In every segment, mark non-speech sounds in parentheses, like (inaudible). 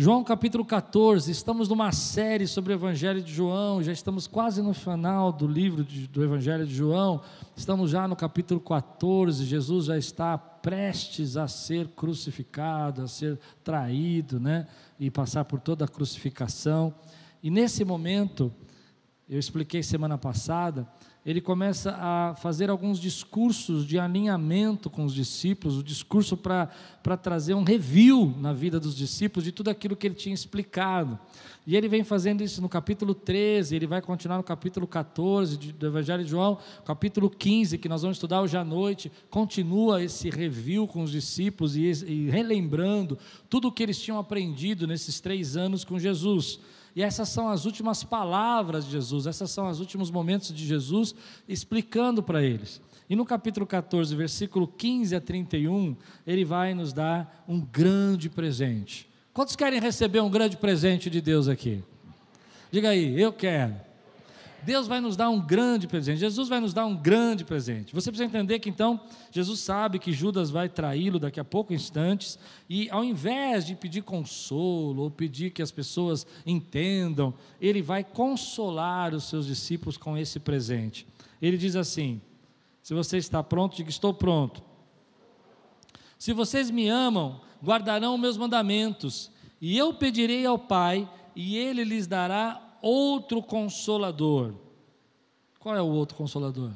João capítulo 14, estamos numa série sobre o Evangelho de João, já estamos quase no final do livro de, do Evangelho de João, estamos já no capítulo 14, Jesus já está prestes a ser crucificado, a ser traído, né? E passar por toda a crucificação. E nesse momento, eu expliquei semana passada, ele começa a fazer alguns discursos de alinhamento com os discípulos, o discurso para trazer um review na vida dos discípulos de tudo aquilo que ele tinha explicado. E ele vem fazendo isso no capítulo 13, ele vai continuar no capítulo 14 do Evangelho de João, capítulo 15, que nós vamos estudar hoje à noite, continua esse review com os discípulos e, e relembrando tudo o que eles tinham aprendido nesses três anos com Jesus. E essas são as últimas palavras de Jesus, esses são os últimos momentos de Jesus explicando para eles. E no capítulo 14, versículo 15 a 31, ele vai nos dar um grande presente. Quantos querem receber um grande presente de Deus aqui? Diga aí, eu quero. Deus vai nos dar um grande presente, Jesus vai nos dar um grande presente. Você precisa entender que então, Jesus sabe que Judas vai traí-lo daqui a poucos instantes, e ao invés de pedir consolo, ou pedir que as pessoas entendam, ele vai consolar os seus discípulos com esse presente. Ele diz assim: Se você está pronto, diga: Estou pronto. Se vocês me amam, guardarão meus mandamentos, e eu pedirei ao Pai, e ele lhes dará outro consolador. Qual é o outro consolador?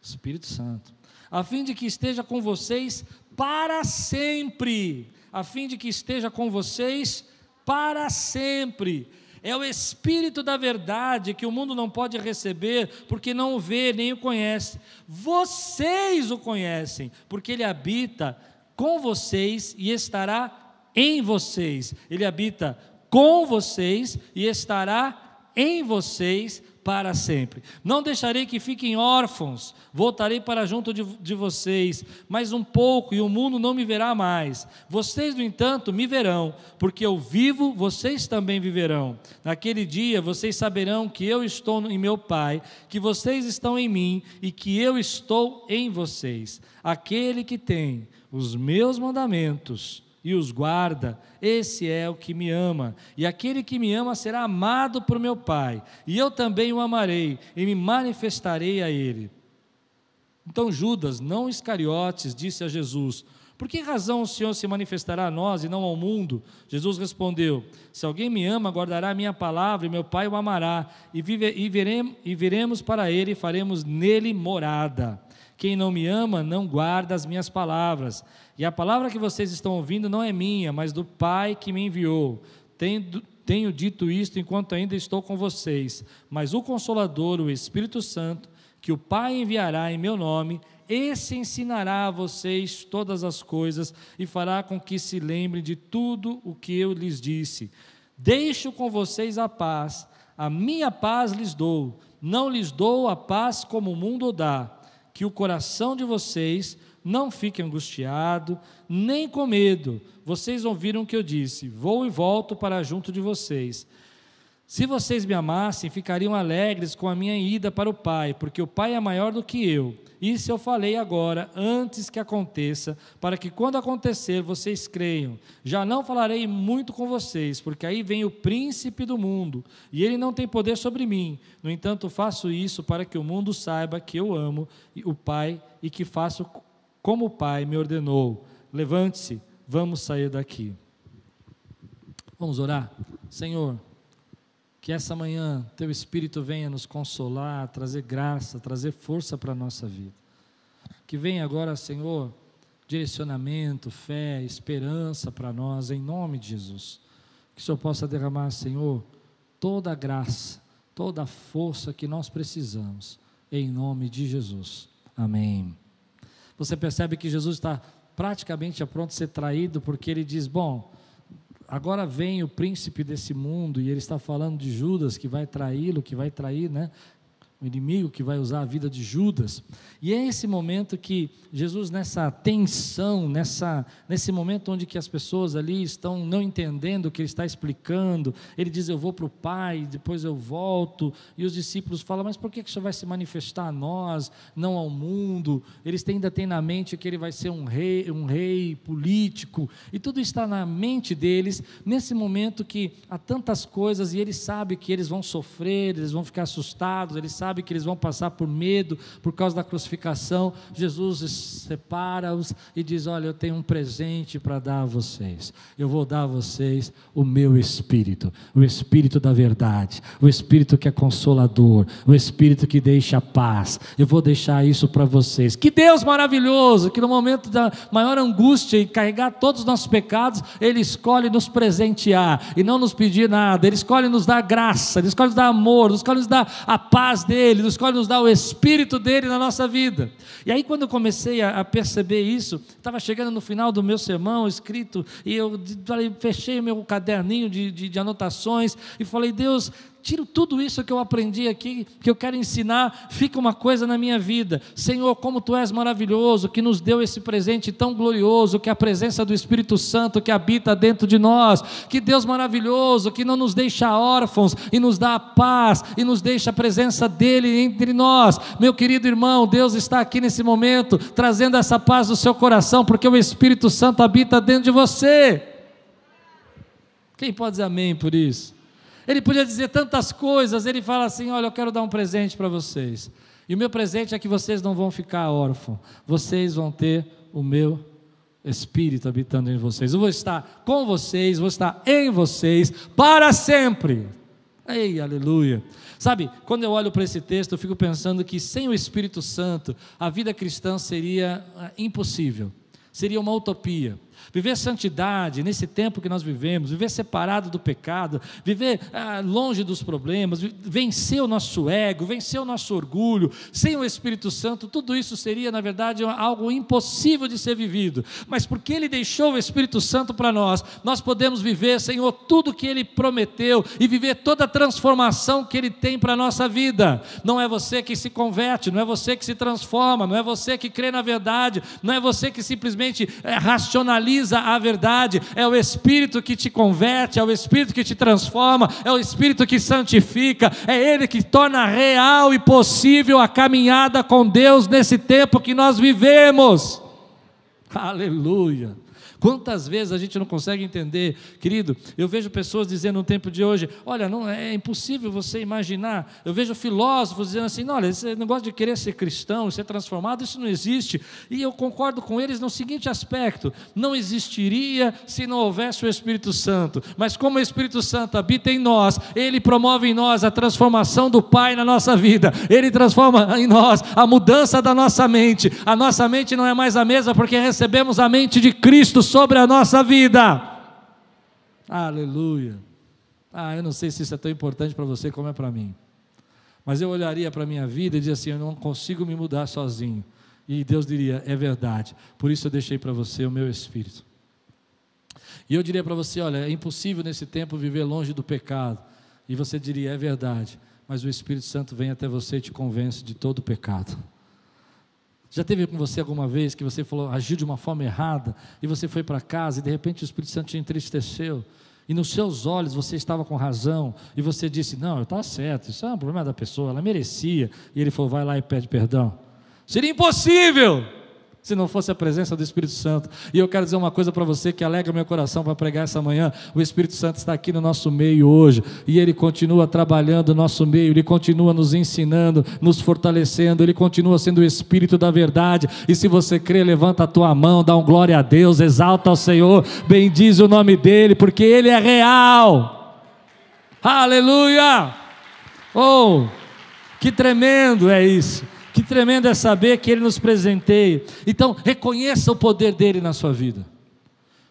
Espírito Santo. A fim de que esteja com vocês para sempre. A fim de que esteja com vocês para sempre. É o Espírito da verdade que o mundo não pode receber, porque não o vê nem o conhece. Vocês o conhecem, porque ele habita com vocês e estará em vocês. Ele habita com vocês e estará em vocês para sempre. Não deixarei que fiquem órfãos, voltarei para junto de, de, vocês, mais um pouco e o mundo não me verá mais. Vocês, no entanto, me verão, porque eu vivo, vocês também viverão. Naquele dia vocês saberão que eu estou em meu Pai, que vocês estão em mim e que eu estou em vocês. Aquele que tem os meus mandamentos e os guarda, esse é o que me ama. E aquele que me ama será amado por meu Pai, e eu também o amarei e me manifestarei a ele. Então Judas, não Iscariotes, disse a Jesus: Por que razão o Senhor se manifestará a nós e não ao mundo? Jesus respondeu: Se alguém me ama, guardará a minha palavra, e meu Pai o amará, e, vive, e, e viremos para ele e faremos nele morada. Quem não me ama não guarda as minhas palavras. E a palavra que vocês estão ouvindo não é minha, mas do Pai que me enviou. Tenho, tenho dito isto enquanto ainda estou com vocês. Mas o Consolador, o Espírito Santo, que o Pai enviará em meu nome, esse ensinará a vocês todas as coisas e fará com que se lembrem de tudo o que eu lhes disse. Deixo com vocês a paz, a minha paz lhes dou. Não lhes dou a paz como o mundo dá que o coração de vocês não fique angustiado, nem com medo. Vocês ouviram o que eu disse: vou e volto para junto de vocês. Se vocês me amassem, ficariam alegres com a minha ida para o Pai, porque o Pai é maior do que eu. Isso eu falei agora, antes que aconteça, para que quando acontecer vocês creiam. Já não falarei muito com vocês, porque aí vem o príncipe do mundo, e ele não tem poder sobre mim. No entanto, faço isso para que o mundo saiba que eu amo o Pai e que faço como o Pai me ordenou. Levante-se, vamos sair daqui. Vamos orar? Senhor. Que essa manhã teu Espírito venha nos consolar, trazer graça, trazer força para a nossa vida. Que venha agora, Senhor, direcionamento, fé, esperança para nós, em nome de Jesus. Que o Senhor possa derramar, Senhor, toda a graça, toda a força que nós precisamos, em nome de Jesus. Amém. Você percebe que Jesus está praticamente a pronto a ser traído, porque ele diz: Bom, Agora vem o príncipe desse mundo e ele está falando de Judas que vai traí-lo, que vai trair, né? O inimigo que vai usar a vida de Judas. E é esse momento que Jesus, nessa tensão, nessa, nesse momento onde que as pessoas ali estão não entendendo o que ele está explicando, ele diz: Eu vou para o Pai, depois eu volto. E os discípulos falam: Mas por que isso vai se manifestar a nós, não ao mundo? Eles ainda têm na mente que ele vai ser um rei, um rei político, e tudo está na mente deles, nesse momento que há tantas coisas, e ele sabe que eles vão sofrer, eles vão ficar assustados, ele sabe sabe que eles vão passar por medo por causa da crucificação. Jesus separa-os e diz: Olha, eu tenho um presente para dar a vocês. Eu vou dar a vocês o meu espírito, o espírito da verdade, o espírito que é consolador, o espírito que deixa paz. Eu vou deixar isso para vocês. Que Deus maravilhoso, que no momento da maior angústia e carregar todos os nossos pecados, Ele escolhe nos presentear e não nos pedir nada. Ele escolhe nos dar graça, Ele escolhe nos dar amor, Ele escolhe nos dar a paz dele dele, nos escolhe nos dar o Espírito dele na nossa vida. E aí, quando eu comecei a, a perceber isso, estava chegando no final do meu sermão escrito, e eu falei, fechei meu caderninho de, de, de anotações e falei, Deus, tiro tudo isso que eu aprendi aqui, que eu quero ensinar, fica uma coisa na minha vida. Senhor, como tu és maravilhoso, que nos deu esse presente tão glorioso, que é a presença do Espírito Santo que habita dentro de nós. Que Deus maravilhoso, que não nos deixa órfãos e nos dá a paz e nos deixa a presença dele entre nós. Meu querido irmão, Deus está aqui nesse momento trazendo essa paz no seu coração, porque o Espírito Santo habita dentro de você. Quem pode dizer amém por isso? Ele podia dizer tantas coisas, ele fala assim: Olha, eu quero dar um presente para vocês. E o meu presente é que vocês não vão ficar órfãos, vocês vão ter o meu Espírito habitando em vocês. Eu vou estar com vocês, vou estar em vocês para sempre. Ei, aleluia. Sabe, quando eu olho para esse texto, eu fico pensando que sem o Espírito Santo, a vida cristã seria ah, impossível, seria uma utopia. Viver santidade nesse tempo que nós vivemos, viver separado do pecado, viver ah, longe dos problemas, vencer o nosso ego, vencer o nosso orgulho, sem o Espírito Santo, tudo isso seria, na verdade, algo impossível de ser vivido. Mas porque Ele deixou o Espírito Santo para nós, nós podemos viver, Senhor, tudo que Ele prometeu e viver toda a transformação que Ele tem para a nossa vida. Não é você que se converte, não é você que se transforma, não é você que crê na verdade, não é você que simplesmente é, racionaliza a verdade, é o Espírito que te converte, é o Espírito que te transforma, é o Espírito que santifica, é Ele que torna real e possível a caminhada com Deus nesse tempo que nós vivemos. Aleluia. Quantas vezes a gente não consegue entender, querido? Eu vejo pessoas dizendo no tempo de hoje: olha, não é impossível você imaginar. Eu vejo filósofos dizendo assim: olha, esse negócio de querer ser cristão, ser transformado, isso não existe. E eu concordo com eles no seguinte aspecto: não existiria se não houvesse o Espírito Santo. Mas como o Espírito Santo habita em nós, ele promove em nós a transformação do Pai na nossa vida. Ele transforma em nós a mudança da nossa mente. A nossa mente não é mais a mesma porque recebemos a mente de Cristo sobre a nossa vida. Aleluia. Ah, eu não sei se isso é tão importante para você como é para mim. Mas eu olharia para a minha vida e dizia assim: eu não consigo me mudar sozinho. E Deus diria: é verdade. Por isso eu deixei para você o meu espírito. E eu diria para você: olha, é impossível nesse tempo viver longe do pecado. E você diria: é verdade. Mas o Espírito Santo vem até você e te convence de todo o pecado. Já teve com você alguma vez que você falou, agiu de uma forma errada e você foi para casa e de repente o Espírito Santo te entristeceu e nos seus olhos você estava com razão e você disse: Não, eu estava certo, isso é um problema da pessoa, ela merecia. E ele falou: Vai lá e pede perdão. Seria impossível se não fosse a presença do Espírito Santo. E eu quero dizer uma coisa para você que alegra meu coração para pregar essa manhã: o Espírito Santo está aqui no nosso meio hoje, e ele continua trabalhando no nosso meio, ele continua nos ensinando, nos fortalecendo, ele continua sendo o Espírito da verdade. E se você crê, levanta a tua mão, dá um glória a Deus, exalta ao Senhor, bendize o nome dele, porque ele é real. Aleluia! Oh, que tremendo é isso! Que tremendo é saber que Ele nos presenteia. Então, reconheça o poder dele na sua vida.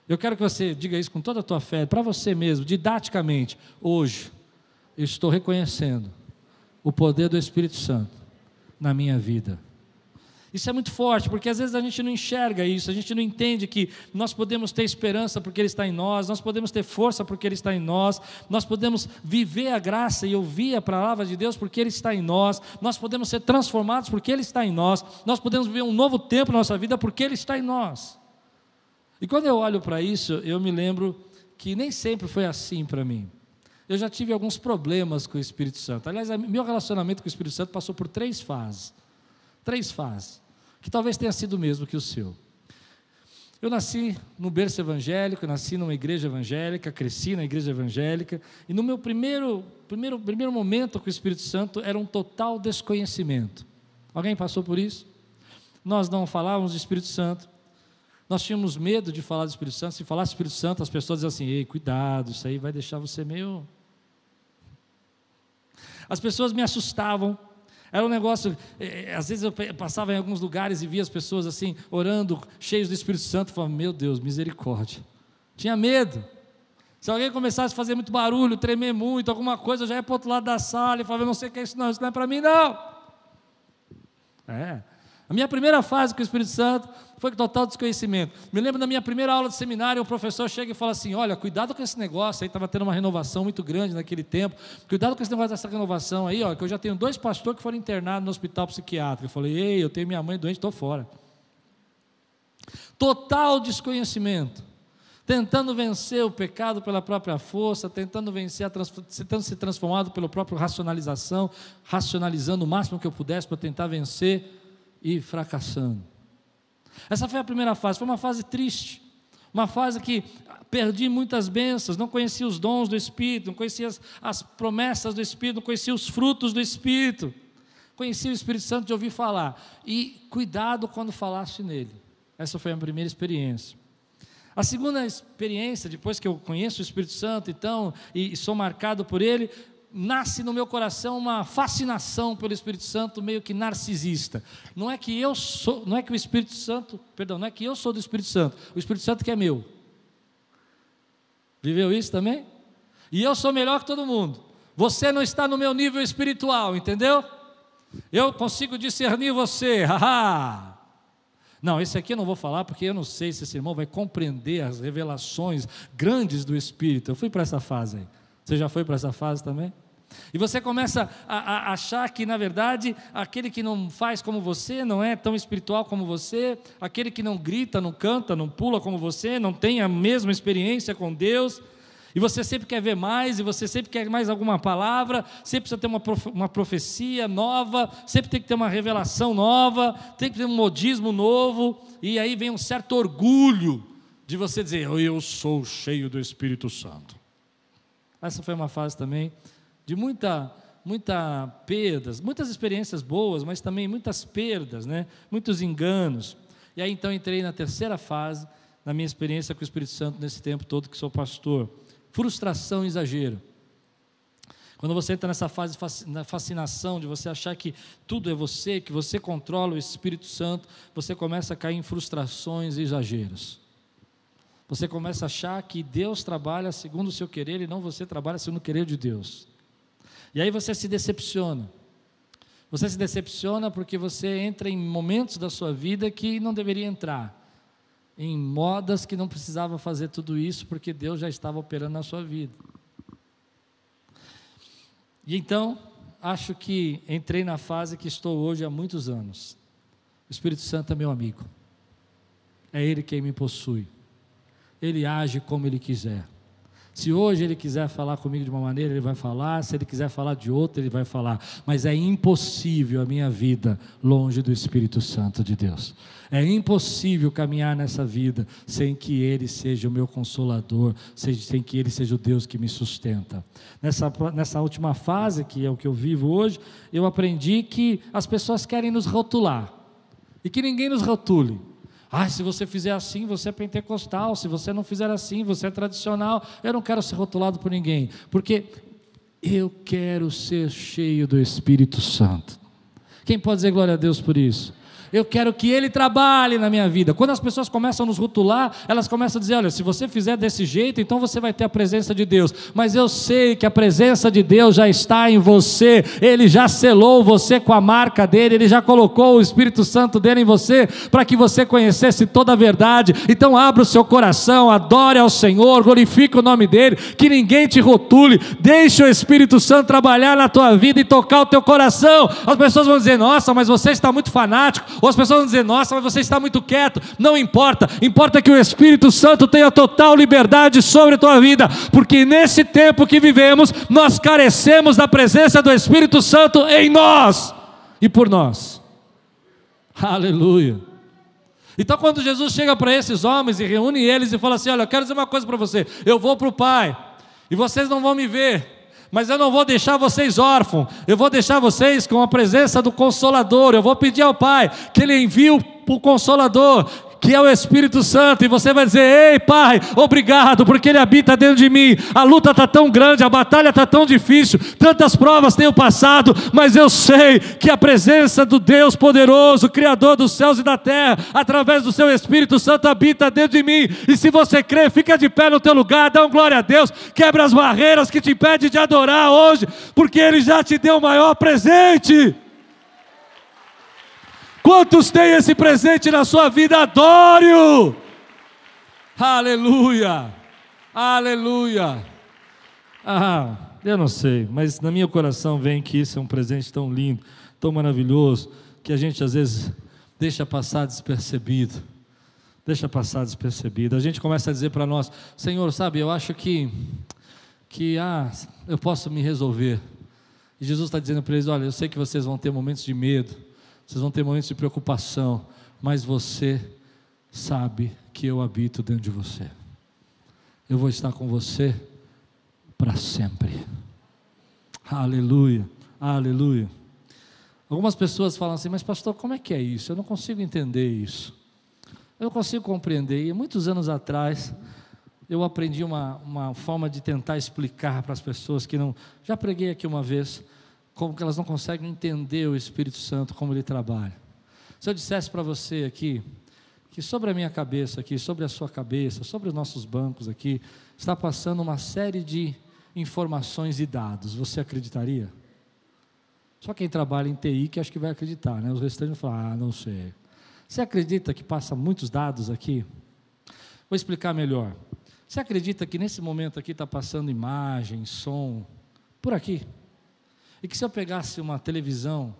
Eu quero que você diga isso com toda a tua fé, para você mesmo, didaticamente. Hoje, eu estou reconhecendo o poder do Espírito Santo na minha vida. Isso é muito forte, porque às vezes a gente não enxerga isso, a gente não entende que nós podemos ter esperança porque Ele está em nós, nós podemos ter força porque Ele está em nós, nós podemos viver a graça e ouvir a palavra de Deus porque Ele está em nós, nós podemos ser transformados porque Ele está em nós, nós podemos viver um novo tempo na nossa vida porque Ele está em nós. E quando eu olho para isso, eu me lembro que nem sempre foi assim para mim. Eu já tive alguns problemas com o Espírito Santo. Aliás, meu relacionamento com o Espírito Santo passou por três fases. Três fases, que talvez tenha sido o mesmo que o seu. Eu nasci no berço evangélico, nasci numa igreja evangélica, cresci na igreja evangélica, e no meu primeiro, primeiro, primeiro momento com o Espírito Santo era um total desconhecimento. Alguém passou por isso? Nós não falávamos do Espírito Santo, nós tínhamos medo de falar do Espírito Santo. Se falasse Espírito Santo, as pessoas diziam assim: ei, cuidado, isso aí vai deixar você meio. As pessoas me assustavam. Era um negócio, é, às vezes eu passava em alguns lugares e via as pessoas assim, orando, cheios do Espírito Santo, falava, meu Deus, misericórdia. Tinha medo. Se alguém começasse a fazer muito barulho, tremer muito, alguma coisa, eu já ia para o outro lado da sala e falava, não sei o que é isso, não, isso não é para mim, não. É. A minha primeira fase com o Espírito Santo foi total desconhecimento. Me lembro da minha primeira aula de seminário, o professor chega e fala assim: Olha, cuidado com esse negócio. Aí estava tendo uma renovação muito grande naquele tempo. Cuidado com esse negócio dessa renovação aí, ó, que eu já tenho dois pastores que foram internados no hospital psiquiátrico. Eu falei: Ei, eu tenho minha mãe doente, estou fora. Total desconhecimento. Tentando vencer o pecado pela própria força, tentando vencer, tentando ser transformado pela própria racionalização, racionalizando o máximo que eu pudesse para tentar vencer e fracassando. Essa foi a primeira fase, foi uma fase triste, uma fase que perdi muitas bênçãos, não conhecia os dons do Espírito, não conhecia as, as promessas do Espírito, não conhecia os frutos do Espírito. Conhecia o Espírito Santo de ouvir falar. E cuidado quando falaste nele. Essa foi a primeira experiência. A segunda experiência, depois que eu conheço o Espírito Santo, então, e, e sou marcado por ele, nasce no meu coração uma fascinação pelo Espírito Santo meio que narcisista. Não é que eu sou, não é que o Espírito Santo, perdão, não é que eu sou do Espírito Santo, o Espírito Santo que é meu. Viveu isso também? E eu sou melhor que todo mundo. Você não está no meu nível espiritual, entendeu? Eu consigo discernir você. (laughs) Haha. Não, esse aqui eu não vou falar porque eu não sei se esse irmão vai compreender as revelações grandes do Espírito. Eu fui para essa fase aí. Você já foi para essa fase também? E você começa a, a, achar que, na verdade, aquele que não faz como você, não é tão espiritual como você, aquele que não grita, não canta, não pula como você, não tem a mesma experiência com Deus, e você sempre quer ver mais, e você sempre quer mais alguma palavra, sempre precisa ter uma, profe uma profecia nova, sempre tem que ter uma revelação nova, tem que ter um modismo novo, e aí vem um certo orgulho de você dizer: Eu sou cheio do Espírito Santo. Essa foi uma fase também de muita, muita perdas, muitas experiências boas, mas também muitas perdas, né? muitos enganos. E aí então entrei na terceira fase, na minha experiência com o Espírito Santo nesse tempo todo que sou pastor. Frustração e exagero. Quando você entra nessa fase na fascinação de você achar que tudo é você, que você controla o Espírito Santo, você começa a cair em frustrações e exageros. Você começa a achar que Deus trabalha segundo o seu querer e não você trabalha segundo o querer de Deus. E aí você se decepciona. Você se decepciona porque você entra em momentos da sua vida que não deveria entrar. Em modas que não precisava fazer tudo isso porque Deus já estava operando na sua vida. E então, acho que entrei na fase que estou hoje há muitos anos. O Espírito Santo é meu amigo. É Ele quem me possui ele age como ele quiser. Se hoje ele quiser falar comigo de uma maneira, ele vai falar, se ele quiser falar de outra, ele vai falar. Mas é impossível a minha vida longe do Espírito Santo de Deus. É impossível caminhar nessa vida sem que ele seja o meu consolador, sem que ele seja o Deus que me sustenta. Nessa, nessa última fase, que é o que eu vivo hoje, eu aprendi que as pessoas querem nos rotular e que ninguém nos rotule. Ah, se você fizer assim, você é pentecostal. Se você não fizer assim, você é tradicional. Eu não quero ser rotulado por ninguém, porque eu quero ser cheio do Espírito Santo. Quem pode dizer glória a Deus por isso? Eu quero que Ele trabalhe na minha vida. Quando as pessoas começam a nos rotular, elas começam a dizer: olha, se você fizer desse jeito, então você vai ter a presença de Deus. Mas eu sei que a presença de Deus já está em você, Ele já selou você com a marca dele, Ele já colocou o Espírito Santo dele em você, para que você conhecesse toda a verdade. Então, abra o seu coração, adore ao Senhor, glorifique o nome dEle, que ninguém te rotule, deixe o Espírito Santo trabalhar na tua vida e tocar o teu coração. As pessoas vão dizer: nossa, mas você está muito fanático ou as pessoas vão dizer: Nossa, mas você está muito quieto. Não importa, importa que o Espírito Santo tenha total liberdade sobre a tua vida, porque nesse tempo que vivemos, nós carecemos da presença do Espírito Santo em nós e por nós. Aleluia. Então, quando Jesus chega para esses homens e reúne eles e fala assim: Olha, eu quero dizer uma coisa para você, eu vou para o Pai, e vocês não vão me ver, mas eu não vou deixar vocês órfãos, eu vou deixar vocês com a presença do Consolador, eu vou pedir ao Pai que Ele envie o Consolador, que é o Espírito Santo, e você vai dizer: Ei, Pai, obrigado, porque Ele habita dentro de mim. A luta está tão grande, a batalha está tão difícil, tantas provas tenho passado, mas eu sei que a presença do Deus poderoso, Criador dos céus e da terra, através do Seu Espírito Santo, habita dentro de mim. E se você crê, fica de pé no teu lugar, dá um glória a Deus, quebra as barreiras que te impedem de adorar hoje, porque Ele já te deu o maior presente. Quantos têm esse presente na sua vida? Adore-o! Aleluia! Aleluia! Ah, eu não sei, mas na minha coração vem que isso é um presente tão lindo, tão maravilhoso, que a gente às vezes deixa passar despercebido. Deixa passar despercebido. A gente começa a dizer para nós: Senhor, sabe, eu acho que, que ah, eu posso me resolver. E Jesus está dizendo para eles: Olha, eu sei que vocês vão ter momentos de medo vocês vão ter momentos de preocupação, mas você sabe que eu habito dentro de você. Eu vou estar com você para sempre. Aleluia, aleluia. Algumas pessoas falam assim, mas pastor, como é que é isso? Eu não consigo entender isso. Eu não consigo compreender. E muitos anos atrás, eu aprendi uma, uma forma de tentar explicar para as pessoas que não. Já preguei aqui uma vez como que elas não conseguem entender o Espírito Santo, como ele trabalha. Se eu dissesse para você aqui, que sobre a minha cabeça aqui, sobre a sua cabeça, sobre os nossos bancos aqui, está passando uma série de informações e dados, você acreditaria? Só quem trabalha em TI que acho que vai acreditar, né? Os restantes vão falar, ah, não sei. Você acredita que passa muitos dados aqui? Vou explicar melhor. Você acredita que nesse momento aqui está passando imagem, som, por aqui? E que se eu pegasse uma televisão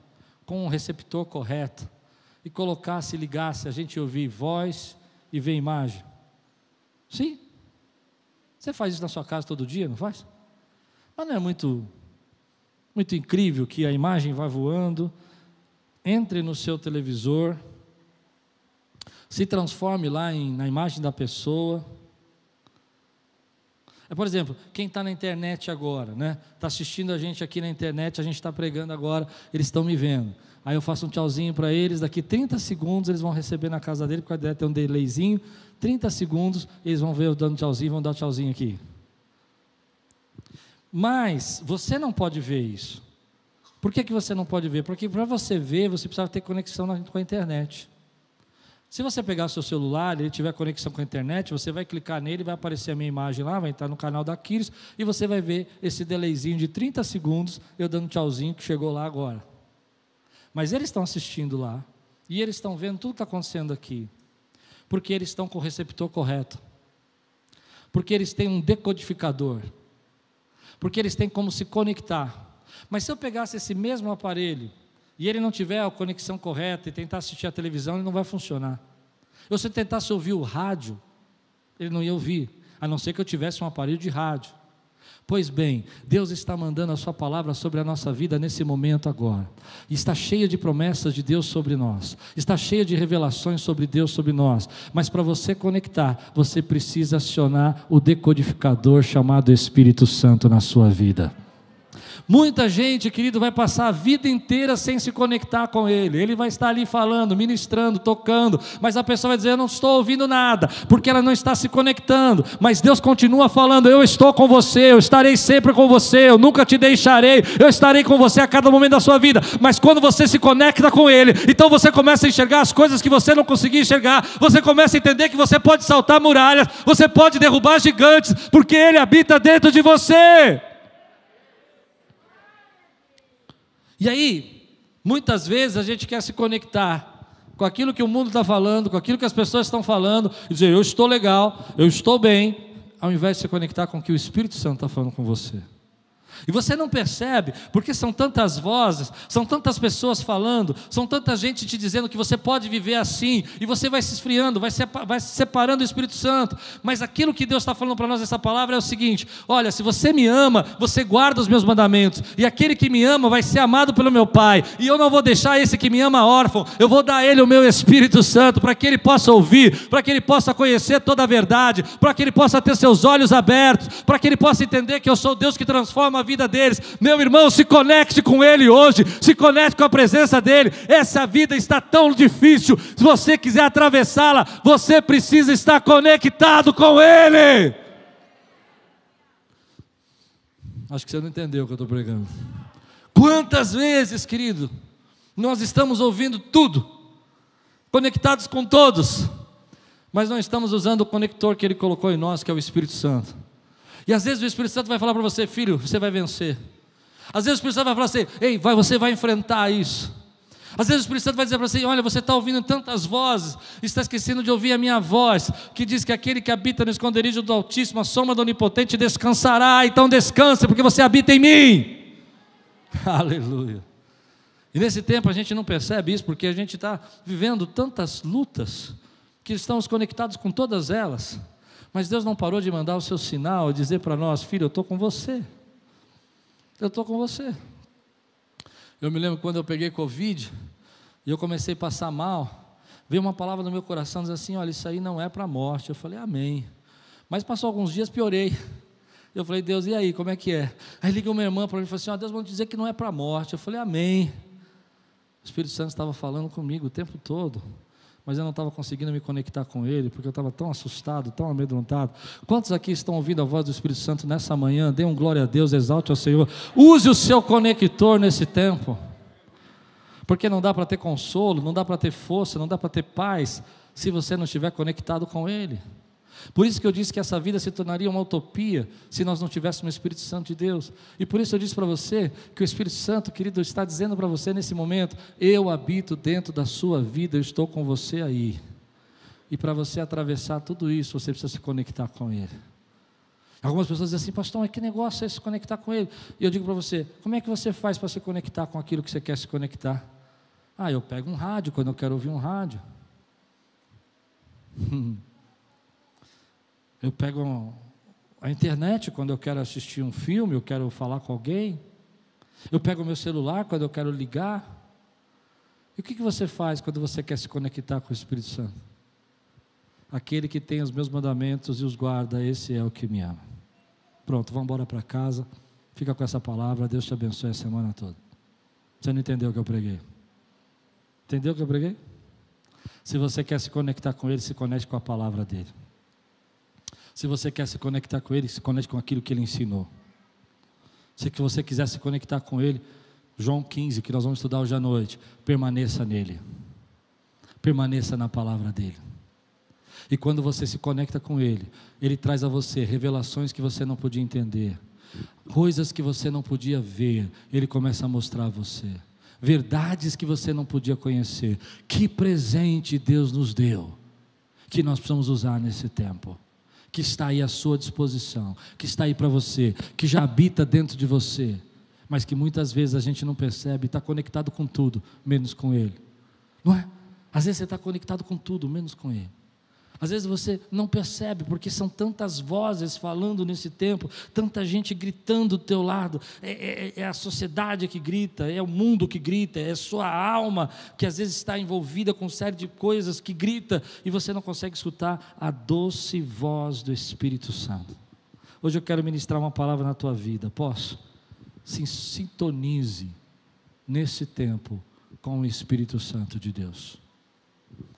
com um receptor correto e colocasse, ligasse, a gente ouvir voz e ver imagem? Sim. Você faz isso na sua casa todo dia, não faz? Mas não é muito, muito incrível que a imagem vá voando, entre no seu televisor, se transforme lá em, na imagem da pessoa por exemplo, quem está na internet agora, né? Está assistindo a gente aqui na internet, a gente está pregando agora, eles estão me vendo. Aí eu faço um tchauzinho para eles, daqui 30 segundos eles vão receber na casa dele, porque deve ter um delayzinho. 30 segundos, eles vão ver eu dando tchauzinho, vão dar tchauzinho aqui. Mas você não pode ver isso. Por que, que você não pode ver? Porque para você ver, você precisa ter conexão com a internet. Se você pegar o seu celular, ele tiver conexão com a internet, você vai clicar nele, vai aparecer a minha imagem lá, vai entrar no canal da Kiris e você vai ver esse delayzinho de 30 segundos, eu dando tchauzinho que chegou lá agora. Mas eles estão assistindo lá e eles estão vendo tudo que está acontecendo aqui, porque eles estão com o receptor correto, porque eles têm um decodificador, porque eles têm como se conectar. Mas se eu pegasse esse mesmo aparelho e ele não tiver a conexão correta e tentar assistir a televisão, ele não vai funcionar. Ou se tentasse ouvir o rádio, ele não ia ouvir, a não ser que eu tivesse um aparelho de rádio. Pois bem, Deus está mandando a Sua palavra sobre a nossa vida nesse momento agora. Está cheia de promessas de Deus sobre nós. Está cheia de revelações sobre Deus sobre nós. Mas para você conectar, você precisa acionar o decodificador chamado Espírito Santo na sua vida. Muita gente, querido, vai passar a vida inteira sem se conectar com Ele. Ele vai estar ali falando, ministrando, tocando, mas a pessoa vai dizer: Eu não estou ouvindo nada, porque ela não está se conectando. Mas Deus continua falando: Eu estou com você, eu estarei sempre com você, eu nunca te deixarei, eu estarei com você a cada momento da sua vida. Mas quando você se conecta com Ele, então você começa a enxergar as coisas que você não conseguia enxergar, você começa a entender que você pode saltar muralhas, você pode derrubar gigantes, porque Ele habita dentro de você. E aí, muitas vezes a gente quer se conectar com aquilo que o mundo está falando, com aquilo que as pessoas estão falando, e dizer, eu estou legal, eu estou bem, ao invés de se conectar com o que o Espírito Santo está falando com você. E você não percebe, porque são tantas vozes, são tantas pessoas falando, são tanta gente te dizendo que você pode viver assim, e você vai se esfriando, vai se, vai se separando do Espírito Santo. Mas aquilo que Deus está falando para nós nessa palavra é o seguinte: olha, se você me ama, você guarda os meus mandamentos, e aquele que me ama vai ser amado pelo meu Pai, e eu não vou deixar esse que me ama órfão, eu vou dar a ele o meu Espírito Santo, para que ele possa ouvir, para que ele possa conhecer toda a verdade, para que ele possa ter seus olhos abertos, para que ele possa entender que eu sou Deus que transforma a vida deles. Meu irmão, se conecte com Ele hoje, se conecte com a presença dEle. Essa vida está tão difícil, se você quiser atravessá-la, você precisa estar conectado com Ele. Acho que você não entendeu o que eu estou pregando. Quantas vezes, querido, nós estamos ouvindo tudo, conectados com todos, mas não estamos usando o conector que Ele colocou em nós, que é o Espírito Santo. E às vezes o Espírito Santo vai falar para você, filho, você vai vencer. Às vezes o Espírito Santo vai falar assim, ei, vai, você vai enfrentar isso. Às vezes o Espírito Santo vai dizer para você: olha, você está ouvindo tantas vozes, está esquecendo de ouvir a minha voz, que diz que aquele que habita no esconderijo do Altíssimo, a sombra do Onipotente, descansará. Então descanse, porque você habita em mim. (laughs) Aleluia. E nesse tempo a gente não percebe isso, porque a gente está vivendo tantas lutas, que estamos conectados com todas elas. Mas Deus não parou de mandar o seu sinal, dizer para nós, filho, eu estou com você. Eu estou com você. Eu me lembro quando eu peguei Covid e eu comecei a passar mal, veio uma palavra no meu coração diz assim: olha, isso aí não é para a morte. Eu falei, amém. Mas passou alguns dias, piorei. Eu falei, Deus, e aí, como é que é? Aí ligou minha irmã para mim e falou assim: ó, Deus vai dizer que não é para a morte. Eu falei, amém. O Espírito Santo estava falando comigo o tempo todo mas eu não estava conseguindo me conectar com Ele, porque eu estava tão assustado, tão amedrontado. Quantos aqui estão ouvindo a voz do Espírito Santo nessa manhã? Dê um glória a Deus, exalte ao Senhor. Use o seu conector nesse tempo, porque não dá para ter consolo, não dá para ter força, não dá para ter paz, se você não estiver conectado com Ele. Por isso que eu disse que essa vida se tornaria uma utopia se nós não tivéssemos o Espírito Santo de Deus. E por isso eu disse para você que o Espírito Santo, querido, está dizendo para você nesse momento: eu habito dentro da sua vida, eu estou com você aí. E para você atravessar tudo isso, você precisa se conectar com Ele. Algumas pessoas dizem assim, pastor, mas que negócio é se conectar com Ele? E eu digo para você: como é que você faz para se conectar com aquilo que você quer se conectar? Ah, eu pego um rádio quando eu quero ouvir um rádio. (laughs) Eu pego a internet quando eu quero assistir um filme, eu quero falar com alguém. Eu pego o meu celular quando eu quero ligar. E o que, que você faz quando você quer se conectar com o Espírito Santo? Aquele que tem os meus mandamentos e os guarda, esse é o que me ama. Pronto, vamos embora para casa. Fica com essa palavra. Deus te abençoe a semana toda. Você não entendeu o que eu preguei? Entendeu o que eu preguei? Se você quer se conectar com Ele, se conecte com a palavra dele. Se você quer se conectar com Ele, se conecte com aquilo que Ele ensinou. Se você quiser se conectar com Ele, João 15, que nós vamos estudar hoje à noite, permaneça nele. Permaneça na palavra dele. E quando você se conecta com Ele, Ele traz a você revelações que você não podia entender, coisas que você não podia ver, Ele começa a mostrar a você, verdades que você não podia conhecer. Que presente Deus nos deu, que nós precisamos usar nesse tempo que está aí à sua disposição, que está aí para você, que já habita dentro de você, mas que muitas vezes a gente não percebe, está conectado com tudo, menos com Ele. Não é? Às vezes você está conectado com tudo, menos com Ele. Às vezes você não percebe, porque são tantas vozes falando nesse tempo, tanta gente gritando do teu lado. É, é, é, a sociedade que grita, é o mundo que grita, é a sua alma que às vezes está envolvida com série de coisas que grita e você não consegue escutar a doce voz do Espírito Santo. Hoje eu quero ministrar uma palavra na tua vida, posso? se sintonize nesse tempo com o Espírito Santo de Deus.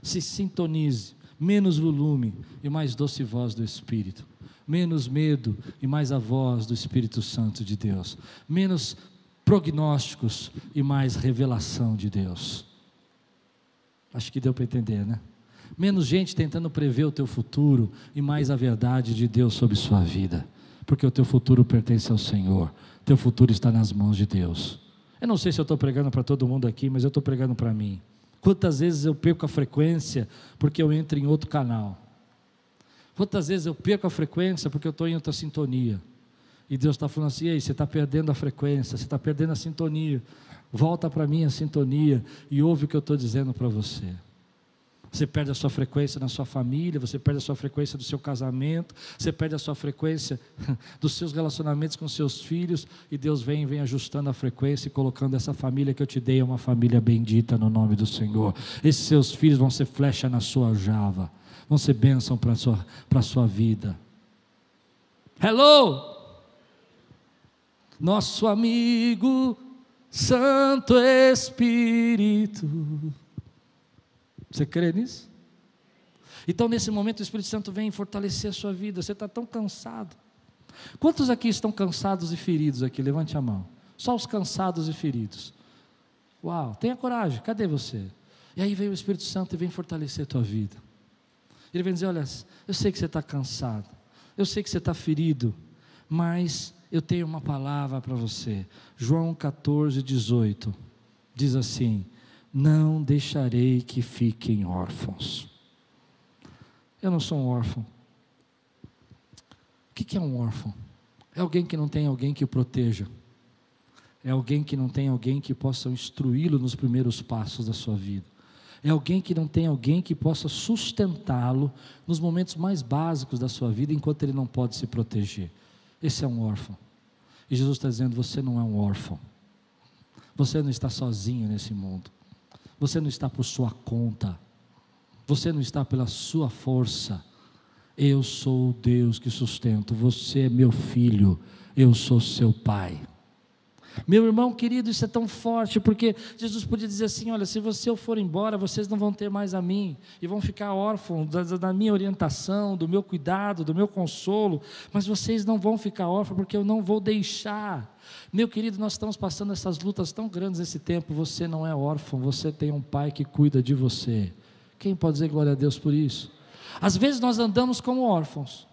Se sintonize, menos volume e mais doce voz do Espírito. Menos medo e mais a voz do Espírito Santo de Deus. Menos prognósticos e mais revelação de Deus. Acho que deu para entender, né? Menos gente tentando prever o teu futuro e mais a verdade de Deus sobre sua vida. Porque o teu futuro pertence ao Senhor. Teu futuro está nas mãos de Deus. Eu não sei se eu estou pregando para todo mundo aqui, mas eu estou pregando para mim. Quantas vezes eu perco a frequência porque eu entro em outro canal? Quantas vezes eu perco a frequência porque eu estou em outra sintonia? E Deus está falando assim: Ei, você está perdendo a frequência, você está perdendo a sintonia. Volta para mim a sintonia e ouve o que eu estou dizendo para você. Você perde a sua frequência na sua família, você perde a sua frequência do seu casamento, você perde a sua frequência (laughs) dos seus relacionamentos com seus filhos, e Deus vem, vem ajustando a frequência e colocando essa família que eu te dei é uma família bendita no nome do Senhor. Esses seus filhos vão ser flecha na sua java, vão ser bênção para a sua, sua vida. Hello! Nosso amigo Santo Espírito você crê nisso? Então, nesse momento, o Espírito Santo vem fortalecer a sua vida. Você está tão cansado. Quantos aqui estão cansados e feridos aqui? Levante a mão. Só os cansados e feridos. Uau, tenha coragem. Cadê você? E aí vem o Espírito Santo e vem fortalecer a tua vida. Ele vem dizer: Olha, eu sei que você está cansado. Eu sei que você está ferido. Mas eu tenho uma palavra para você. João 14, 18. Diz assim: não deixarei que fiquem órfãos. Eu não sou um órfão. O que é um órfão? É alguém que não tem alguém que o proteja. É alguém que não tem alguém que possa instruí-lo nos primeiros passos da sua vida. É alguém que não tem alguém que possa sustentá-lo nos momentos mais básicos da sua vida, enquanto ele não pode se proteger. Esse é um órfão. E Jesus está dizendo: você não é um órfão. Você não está sozinho nesse mundo. Você não está por sua conta. Você não está pela sua força. Eu sou o Deus que sustento. Você é meu filho. Eu sou seu pai. Meu irmão querido, isso é tão forte, porque Jesus podia dizer assim: olha, se você for embora, vocês não vão ter mais a mim, e vão ficar órfãos da, da, minha orientação, do meu cuidado, do meu consolo, mas vocês não vão ficar órfãos, porque eu não vou deixar. Meu querido, nós estamos passando essas lutas tão grandes nesse tempo, você não é órfão, você tem um pai que cuida de você. Quem pode dizer glória a Deus por isso? Às vezes nós andamos como órfãos,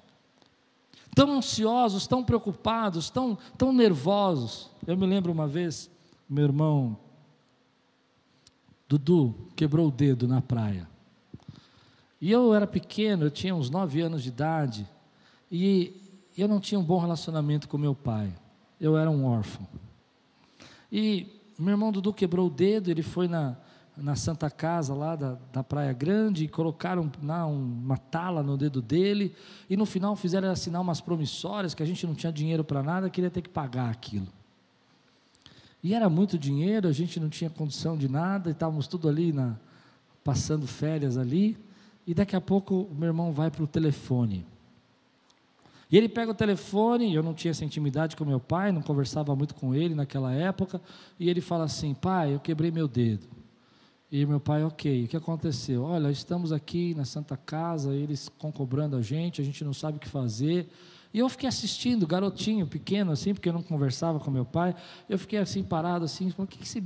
tão ansiosos, tão preocupados, tão, tão nervosos. Eu me lembro uma vez, meu irmão Dudu quebrou o dedo na praia. E eu era pequeno, eu tinha uns nove anos de idade, e eu não tinha um bom relacionamento com meu pai. Eu era um órfão. E meu irmão Dudu quebrou o dedo, ele foi na, na Santa Casa lá da, da Praia Grande e colocaram na, uma tala no dedo dele e no final fizeram assinar umas promissórias que a gente não tinha dinheiro para nada, queria ter que pagar aquilo. E era muito dinheiro, a gente não tinha condição de nada, e estávamos tudo ali na, passando férias ali, e daqui a pouco o meu irmão vai para o telefone. E ele pega o telefone, eu não tinha essa intimidade com meu pai, não conversava muito com ele naquela época, e ele fala assim: pai, eu quebrei meu dedo. E meu pai, ok, o que aconteceu? Olha, estamos aqui na Santa Casa, eles estão cobrando a gente, a gente não sabe o que fazer. E eu fiquei assistindo, garotinho, pequeno, assim, porque eu não conversava com meu pai. Eu fiquei assim, parado, assim, o que, que, esse,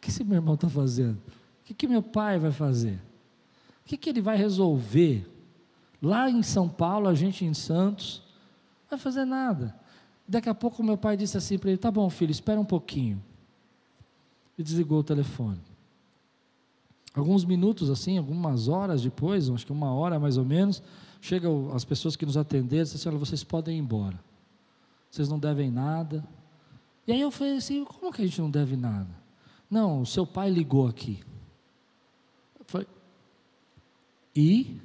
que esse meu irmão está fazendo? O que, que meu pai vai fazer? O que, que ele vai resolver? Lá em São Paulo, a gente em Santos, não vai fazer nada. Daqui a pouco meu pai disse assim para ele: Tá bom, filho, espera um pouquinho. E desligou o telefone. Alguns minutos assim, algumas horas depois, acho que uma hora mais ou menos, chegam as pessoas que nos atenderam e dizem assim: Olha, vocês podem ir embora. Vocês não devem nada. E aí eu falei assim: Como que a gente não deve nada? Não, o seu pai ligou aqui. Foi. E?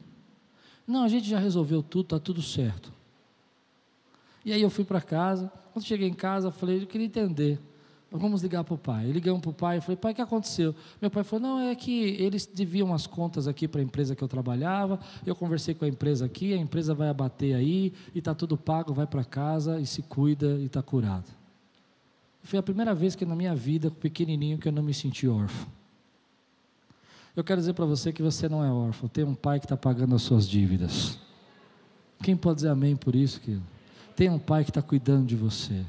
Não, a gente já resolveu tudo, está tudo certo. E aí eu fui para casa. Quando cheguei em casa, falei: Eu queria entender. Vamos ligar para o pai. Ligamos para o pai e falei, pai, o que aconteceu? Meu pai falou, não, é que eles deviam as contas aqui para a empresa que eu trabalhava, eu conversei com a empresa aqui, a empresa vai abater aí, e está tudo pago, vai para casa e se cuida e está curado. Foi a primeira vez que na minha vida, pequenininho, que eu não me senti órfão. Eu quero dizer para você que você não é órfão, tem um pai que está pagando as suas dívidas. Quem pode dizer amém por isso, querido? Tem um pai que está cuidando de você.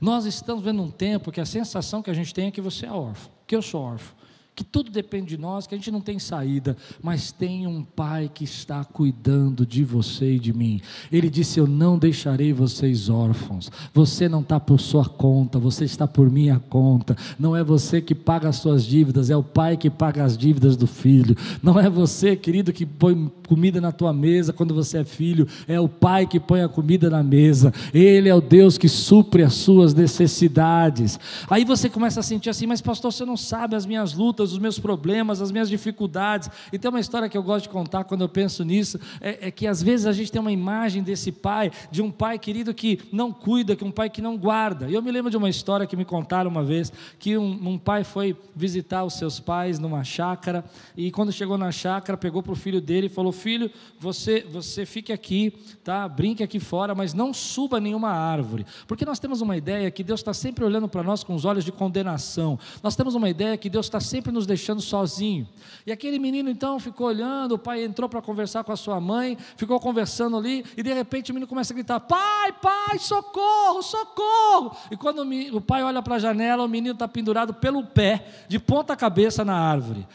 Nós estamos vendo um tempo que a sensação que a gente tem é que você é órfão, que eu sou órfão que tudo depende de nós, que a gente não tem saída, mas tem um Pai que está cuidando de você e de mim. Ele disse: Eu não deixarei vocês órfãos. Você não está por sua conta, você está por minha conta. Não é você que paga as suas dívidas, é o Pai que paga as dívidas do filho. Não é você, querido, que põe comida na tua mesa quando você é filho, é o Pai que põe a comida na mesa. Ele é o Deus que supre as suas necessidades. Aí você começa a sentir assim: Mas, pastor, você não sabe as minhas lutas os meus problemas, as minhas dificuldades. E tem uma história que eu gosto de contar quando eu penso nisso: é, é, que às vezes a gente tem uma imagem desse pai, de um pai querido que não cuida, que um pai que não guarda. E eu me lembro de uma história que me contaram uma vez: que um, um pai foi visitar os seus pais numa chácara, e quando chegou na chácara, pegou para o filho dele e falou: Filho, você, você fique aqui, tá? brinque aqui fora, mas não suba nenhuma árvore. Porque nós temos uma ideia que Deus está sempre olhando para nós com os olhos de condenação. Nós temos uma ideia que Deus está sempre nos deixando sozinho. E aquele menino então ficou olhando, o pai entrou para conversar com a sua mãe, ficou conversando ali, e de repente o menino começa a gritar: Pai, pai, socorro, socorro! E quando o pai olha para a janela, o menino está pendurado pelo pé, de ponta cabeça na árvore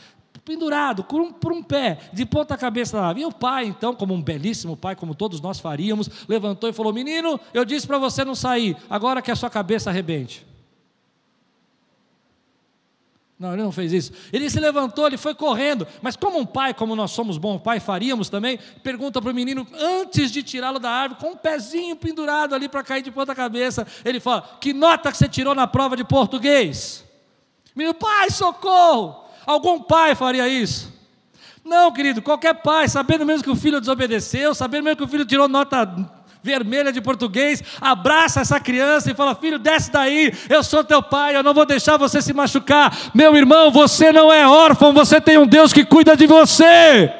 pendurado por um, por um, pé, de ponta cabeça na árvore. E o pai, então, como um belíssimo pai, como todos nós faríamos, levantou e falou: Menino, eu disse para você não sair, agora que a sua cabeça arrebente. Não, ele não fez isso. Ele se levantou, ele foi correndo. Mas como um pai, como nós somos bom pai, faríamos também, pergunta para o menino, antes de tirá-lo da árvore, com um pezinho pendurado ali para cair de ponta cabeça, ele fala: Que nota que você tirou na prova de português? Menino, pai, socorro! Algum pai faria isso? Não, querido, qualquer pai, sabendo mesmo que o filho desobedeceu, sabendo mesmo que o filho tirou nota vermelha de português, abraça essa criança e fala: Filho, desce daí, eu sou teu pai, eu não vou deixar você se machucar. Meu irmão, você não é órfão, você tem um Deus que cuida de você.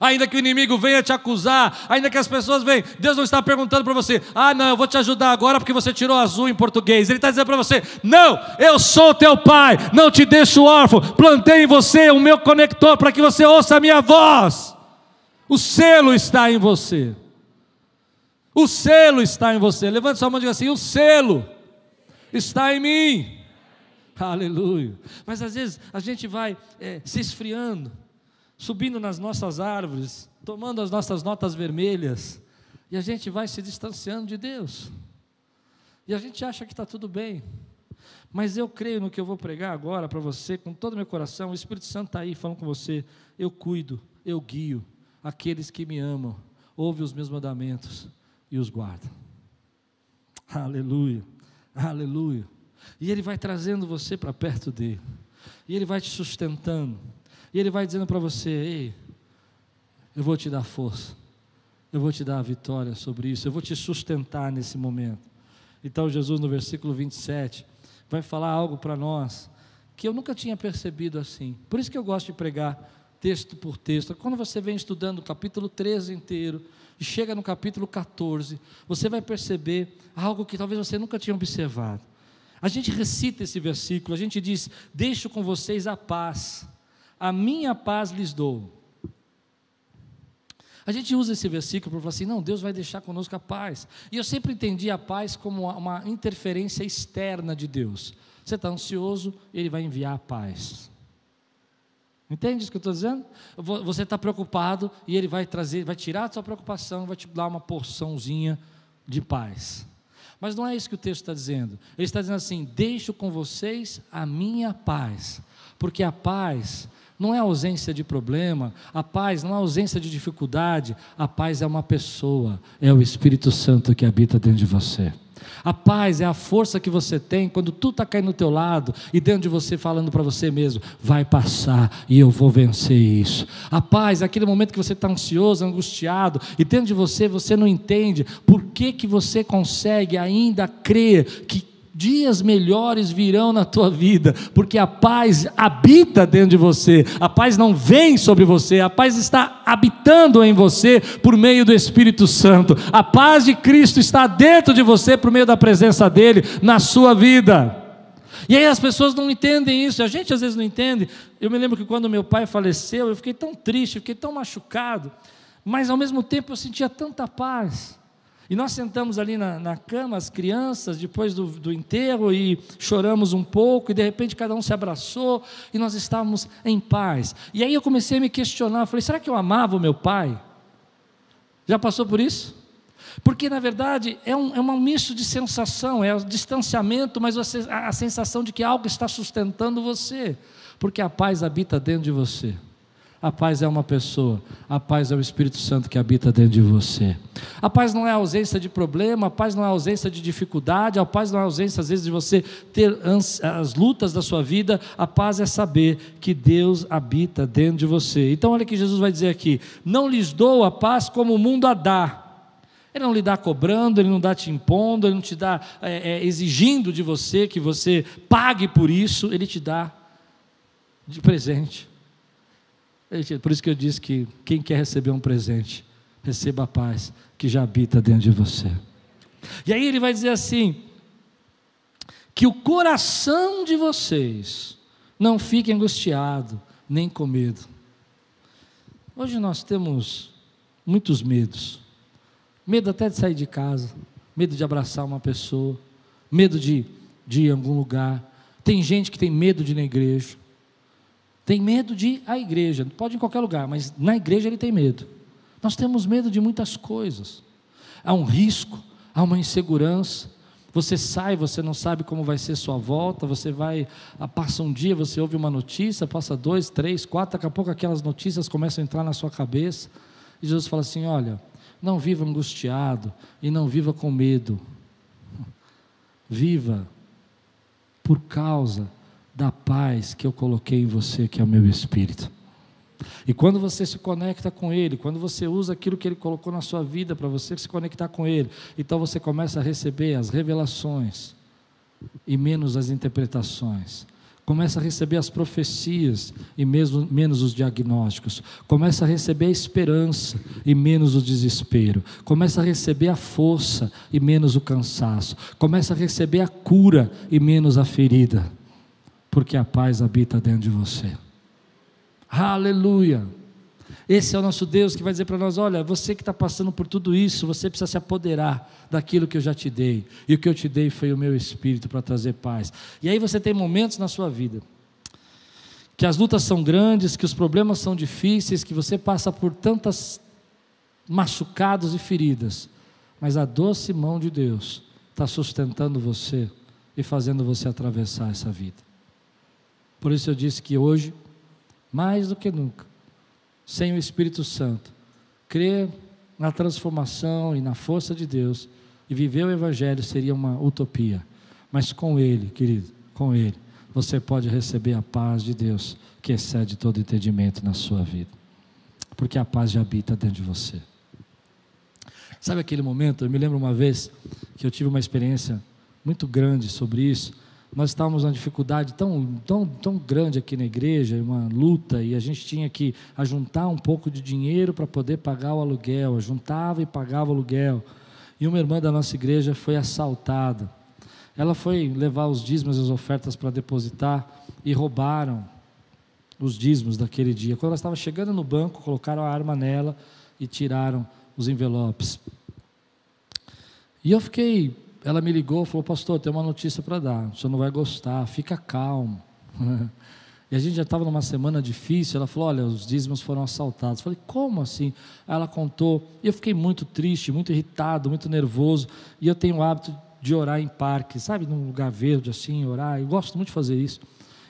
Ainda que o inimigo venha te acusar, ainda que as pessoas venham, Deus não está perguntando para você: ah, não, eu vou te ajudar agora porque você tirou azul em português. Ele está dizendo para você: não, eu sou teu pai, não te deixo órfão, plantei em você o meu conector para que você ouça a minha voz. O selo está em você. O selo está em você. Levante sua mão e diga assim: o selo está em mim. Aleluia. Mas às vezes a gente vai é, se esfriando, subindo nas nossas árvores, tomando as nossas notas vermelhas, e a gente vai se distanciando de Deus. E a gente acha que está tudo bem. Mas eu creio no que eu vou pregar agora para você, com todo o meu coração. O Espírito Santo está aí falando com você. Eu cuido, eu guio aqueles que me amam. Ouve os meus mandamentos e os guarda. Aleluia, aleluia. E Ele vai trazendo você para perto dele, e Ele vai te sustentando, e Ele vai dizendo para você: Ei, eu vou te dar força, eu vou te dar a vitória sobre isso, eu vou te sustentar nesse momento. Então, Jesus, no versículo 27, vai falar algo para nós que eu nunca tinha percebido assim. Por isso que eu gosto de pregar texto por texto. Quando você vem estudando o capítulo 13 inteiro, e chega no capítulo 14, você vai perceber algo que talvez você nunca tinha observado. A gente recita esse versículo, a gente diz: Deixo com vocês a paz, a minha paz lhes dou. A gente usa esse versículo para falar assim: não, Deus vai deixar conosco a paz. E eu sempre entendi a paz como uma interferência externa de Deus. Você está ansioso, Ele vai enviar a paz. Entende isso que eu estou dizendo? Você está preocupado e ele vai trazer, vai tirar a sua preocupação, vai te dar uma porçãozinha de paz. Mas não é isso que o texto está dizendo. Ele está dizendo assim: deixo com vocês a minha paz, porque a paz não é ausência de problema, a paz não é ausência de dificuldade, a paz é uma pessoa, é o Espírito Santo que habita dentro de você. A paz é a força que você tem quando tudo está caindo do teu lado e dentro de você falando para você mesmo: vai passar e eu vou vencer isso. A paz é aquele momento que você está ansioso, angustiado e dentro de você você não entende por que, que você consegue ainda crer que dias melhores virão na tua vida, porque a paz habita dentro de você, a paz não vem sobre você, a paz está habitando em você por meio do Espírito Santo, a paz de Cristo está dentro de você por meio da presença dEle na sua vida. E aí as pessoas não entendem isso, a gente às vezes não entende. Eu me lembro que quando meu pai faleceu, eu fiquei tão triste, fiquei tão machucado, mas ao mesmo tempo eu sentia tanta paz. E nós sentamos ali na, na cama, as crianças, depois do, do enterro, e choramos um pouco, e de repente cada um se abraçou, e nós estávamos em paz. E aí eu comecei a me questionar, falei, será que eu amava o meu pai? Já passou por isso? Porque, na verdade, é um, é um misto de sensação, é o distanciamento, mas a sensação de que algo está sustentando você, porque a paz habita dentro de você. A paz é uma pessoa, a paz é o Espírito Santo que habita dentro de você. A paz não é a ausência de problema, a paz não é a ausência de dificuldade, a paz não é a ausência, às vezes, de você ter as lutas da sua vida. A paz é saber que Deus habita dentro de você. Então, olha que Jesus vai dizer aqui: Não lhes dou a paz como o mundo a dá. Ele não lhe dá cobrando, ele não dá te impondo, ele não te dá é, é, exigindo de você que você pague por isso, ele te dá de presente. Por isso que eu disse que quem quer receber um presente, receba a paz que já habita dentro de você. E aí ele vai dizer assim: que o coração de vocês não fique angustiado, nem com medo. Hoje nós temos muitos medos. Medo até de sair de casa, medo de abraçar uma pessoa, medo de, de ir a algum lugar. Tem gente que tem medo de ir na igreja. Tem medo de ir à igreja, pode ir em qualquer lugar, mas na igreja ele tem medo. Nós temos medo de muitas coisas. Há um risco, há uma insegurança. Você sai, você não sabe como vai ser sua volta, você vai, ah, passa um dia, você ouve uma notícia, passa dois, três, quatro, daqui a pouco aquelas notícias começam a entrar na sua cabeça. E Jesus fala assim: olha, não viva angustiado e não viva com medo. Viva por causa da paz que eu coloquei em você, que é o meu espírito. E quando você se conecta com Ele, quando você usa aquilo que Ele colocou na sua vida para você se conectar com Ele, então você começa a receber as revelações e menos as interpretações. Começa a receber as profecias e mesmo, menos os diagnósticos. Começa a receber a esperança e menos o desespero. Começa a receber a força e menos o cansaço. Começa a receber a cura e menos a ferida porque a paz habita dentro de você. Aleluia! Esse é o nosso Deus que vai dizer para nós: olha, você que está passando por tudo isso, você precisa se apoderar daquilo que eu já te dei. E o que eu te dei foi o meu espírito para trazer paz. E aí você tem momentos na sua vida que as lutas são grandes, que os problemas são difíceis, que você passa por tantas machucados e feridas, mas a doce mão de Deus está sustentando você e fazendo você atravessar essa vida. Por isso eu disse que hoje, mais do que nunca, sem o Espírito Santo, crer na transformação e na força de Deus e viver o Evangelho seria uma utopia. Mas com Ele, querido, com Ele, você pode receber a paz de Deus que excede todo entendimento na sua vida. Porque a paz já habita dentro de você. Sabe aquele momento? Eu me lembro uma vez que eu tive uma experiência muito grande sobre isso nós estávamos numa dificuldade tão, tão, tão grande aqui na igreja, uma luta, e a gente tinha que ajuntar um pouco de dinheiro para poder pagar o aluguel, juntava e pagava o aluguel. E uma irmã da nossa igreja foi assaltada. Ela foi levar os dízimos e as ofertas para depositar e roubaram os dízimos daquele dia. Quando ela estava chegando no banco, colocaram a arma nela e tiraram os envelopes. E eu fiquei ela me ligou falou: Pastor, tem uma notícia para dar. O senhor não vai gostar, fica calmo. (laughs) E a gente já estava numa semana difícil. Ela falou: Olha, os dízimos foram assaltados. Eu falei: Como assim? Aí ela contou. E eu fiquei muito triste, muito irritado, muito nervoso. E eu tenho o hábito de orar em parque, sabe, num lugar verde assim, orar. Eu gosto muito de fazer isso.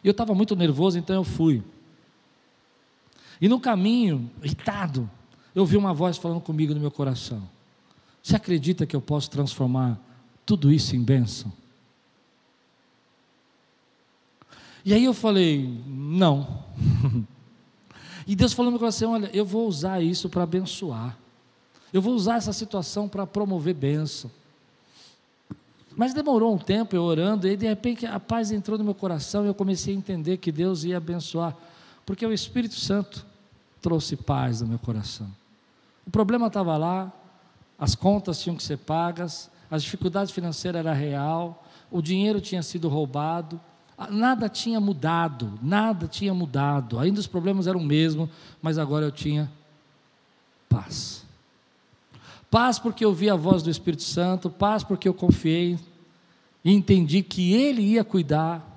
E eu estava muito nervoso, então eu fui. E no caminho, irritado, eu ouvi uma voz falando comigo no meu coração: Você acredita que eu posso transformar tudo isso em bênção? E aí eu falei, não. (laughs) e Deus falou no meu coração: olha, eu vou usar isso para abençoar. Eu vou usar essa situação para promover bênção. Mas demorou um tempo eu orando, e de repente a paz entrou no meu coração e eu comecei a entender que Deus ia abençoar, porque o Espírito Santo trouxe paz no meu coração. O problema estava lá, as contas tinham que ser pagas, as dificuldades financeiras eram real, o dinheiro tinha sido roubado, nada tinha mudado, nada tinha mudado, ainda os problemas eram o mesmo, mas agora eu tinha paz. Paz porque eu vi a voz do Espírito Santo, paz porque eu confiei e entendi que Ele ia cuidar.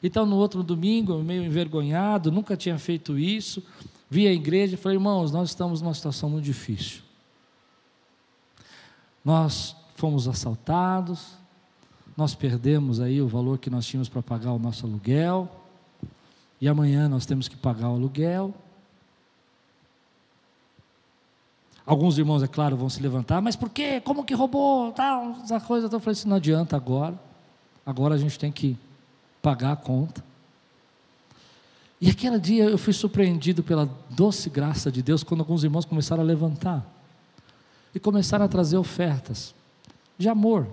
Então, no outro domingo, meio envergonhado, nunca tinha feito isso, vi a igreja e falei, irmãos, nós estamos numa situação muito difícil. Nós fomos assaltados, nós perdemos aí o valor que nós tínhamos para pagar o nosso aluguel, e amanhã nós temos que pagar o aluguel. Alguns irmãos, é claro, vão se levantar, mas por quê? Como que roubou? Tal, essa coisa. Eu falei assim: não adianta agora. Agora a gente tem que pagar a conta. E aquele dia eu fui surpreendido pela doce graça de Deus quando alguns irmãos começaram a levantar e começaram a trazer ofertas de amor.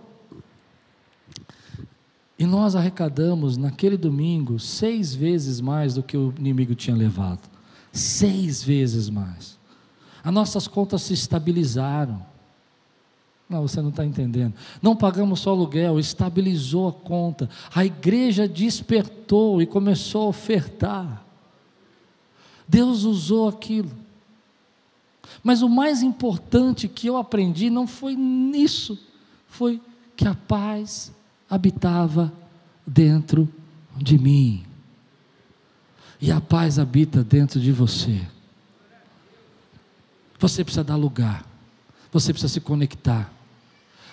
E nós arrecadamos naquele domingo seis vezes mais do que o inimigo tinha levado. Seis vezes mais. As nossas contas se estabilizaram. Não, você não está entendendo. Não pagamos só aluguel, estabilizou a conta. A igreja despertou e começou a ofertar. Deus usou aquilo. Mas o mais importante que eu aprendi não foi nisso, foi que a paz habitava dentro de mim. E a paz habita dentro de você. Você precisa dar lugar. Você precisa se conectar.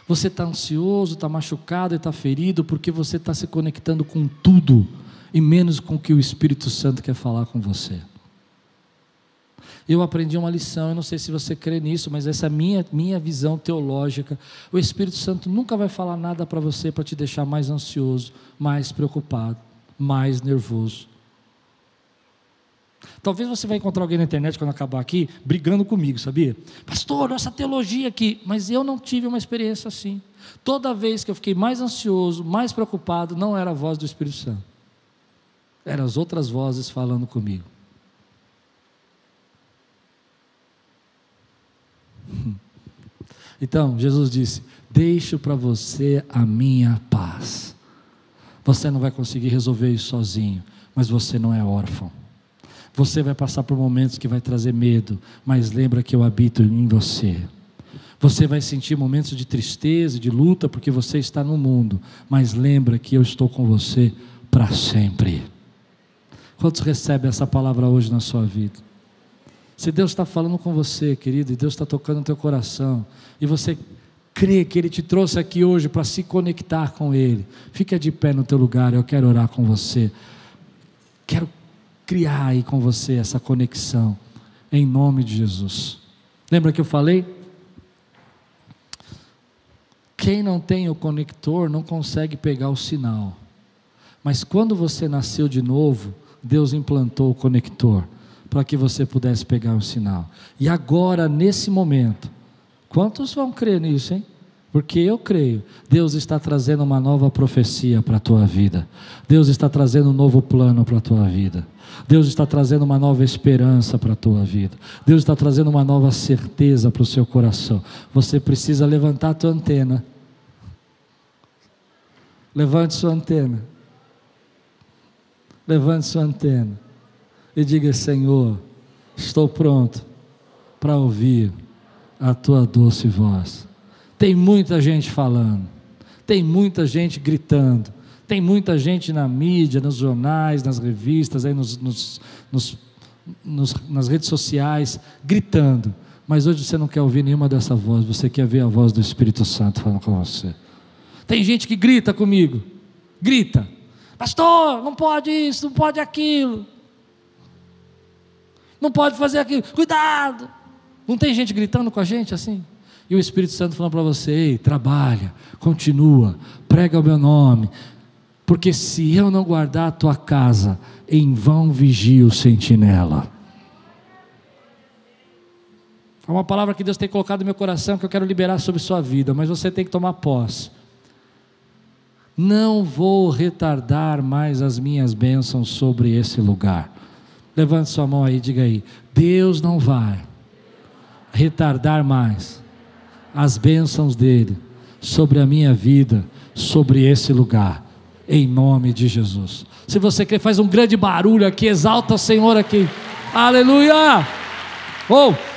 Você está ansioso, está machucado e está ferido porque você está se conectando com tudo e menos com o que o Espírito Santo quer falar com você. Eu aprendi uma lição, eu não sei se você crê nisso, mas essa é a minha, minha visão teológica. O Espírito Santo nunca vai falar nada para você para te deixar mais ansioso, mais preocupado, mais nervoso. Talvez você vai encontrar alguém na internet quando acabar aqui, brigando comigo, sabia? Pastor, essa teologia aqui. Mas eu não tive uma experiência assim. Toda vez que eu fiquei mais ansioso, mais preocupado, não era a voz do Espírito Santo. Eram as outras vozes falando comigo. (laughs) Então, Jesus disse: Deixo para você a minha paz. Você não vai conseguir resolver isso sozinho, mas você não é órfão. Você vai passar por momentos que vai trazer medo, mas lembra que eu habito em você. Você vai sentir momentos de tristeza, de luta, porque você está no mundo, mas lembra que eu estou com você para sempre. Quantos recebem essa palavra hoje na sua vida? Se Deus está falando com você, querido, e Deus está tocando no teu coração, e você crê que Ele te trouxe aqui hoje para se conectar com Ele, fica de pé no teu lugar, eu quero orar com você. Quero criar aí com você essa conexão, em nome de Jesus. Lembra que eu falei? Quem não tem o conector não consegue pegar o sinal. Mas quando você nasceu de novo, Deus implantou o conector para que você pudesse pegar o sinal. E agora, nesse momento, quantos vão crer nisso, hein? Porque eu creio, Deus está trazendo uma nova profecia para a tua vida. Deus está trazendo um novo plano para a tua vida. Deus está trazendo uma nova esperança para a tua vida. Deus está trazendo uma nova certeza para o seu coração. Você precisa levantar a tua antena. Levante sua antena. Levante sua antena e diga: Senhor, estou pronto para ouvir a tua doce voz. Tem muita gente falando, tem muita gente gritando, tem muita gente na mídia, nos jornais, nas revistas, aí nos, nos, nos, nos nas redes sociais, gritando. Mas hoje você não quer ouvir nenhuma dessa voz, você quer ver a voz do Espírito Santo falando com você. Tem gente que grita comigo, grita, pastor, não pode isso, não pode aquilo não pode fazer aquilo, cuidado. Não tem gente gritando com a gente assim? E o Espírito Santo falando para você: Ei, trabalha, continua, prega o meu nome, porque se eu não guardar a tua casa, em vão vigia o sentinela. É uma palavra que Deus tem colocado no meu coração que eu quero liberar sobre sua vida, mas você tem que tomar posse. não vou retardar mais as minhas bênçãos sobre esse lugar. Levante sua mão aí, diga aí: Deus não vai retardar mais as bênçãos dele sobre a minha vida, sobre esse lugar, em nome de Jesus. Se você quer, faz um grande barulho aqui, exalta o Senhor aqui, aleluia! Oh!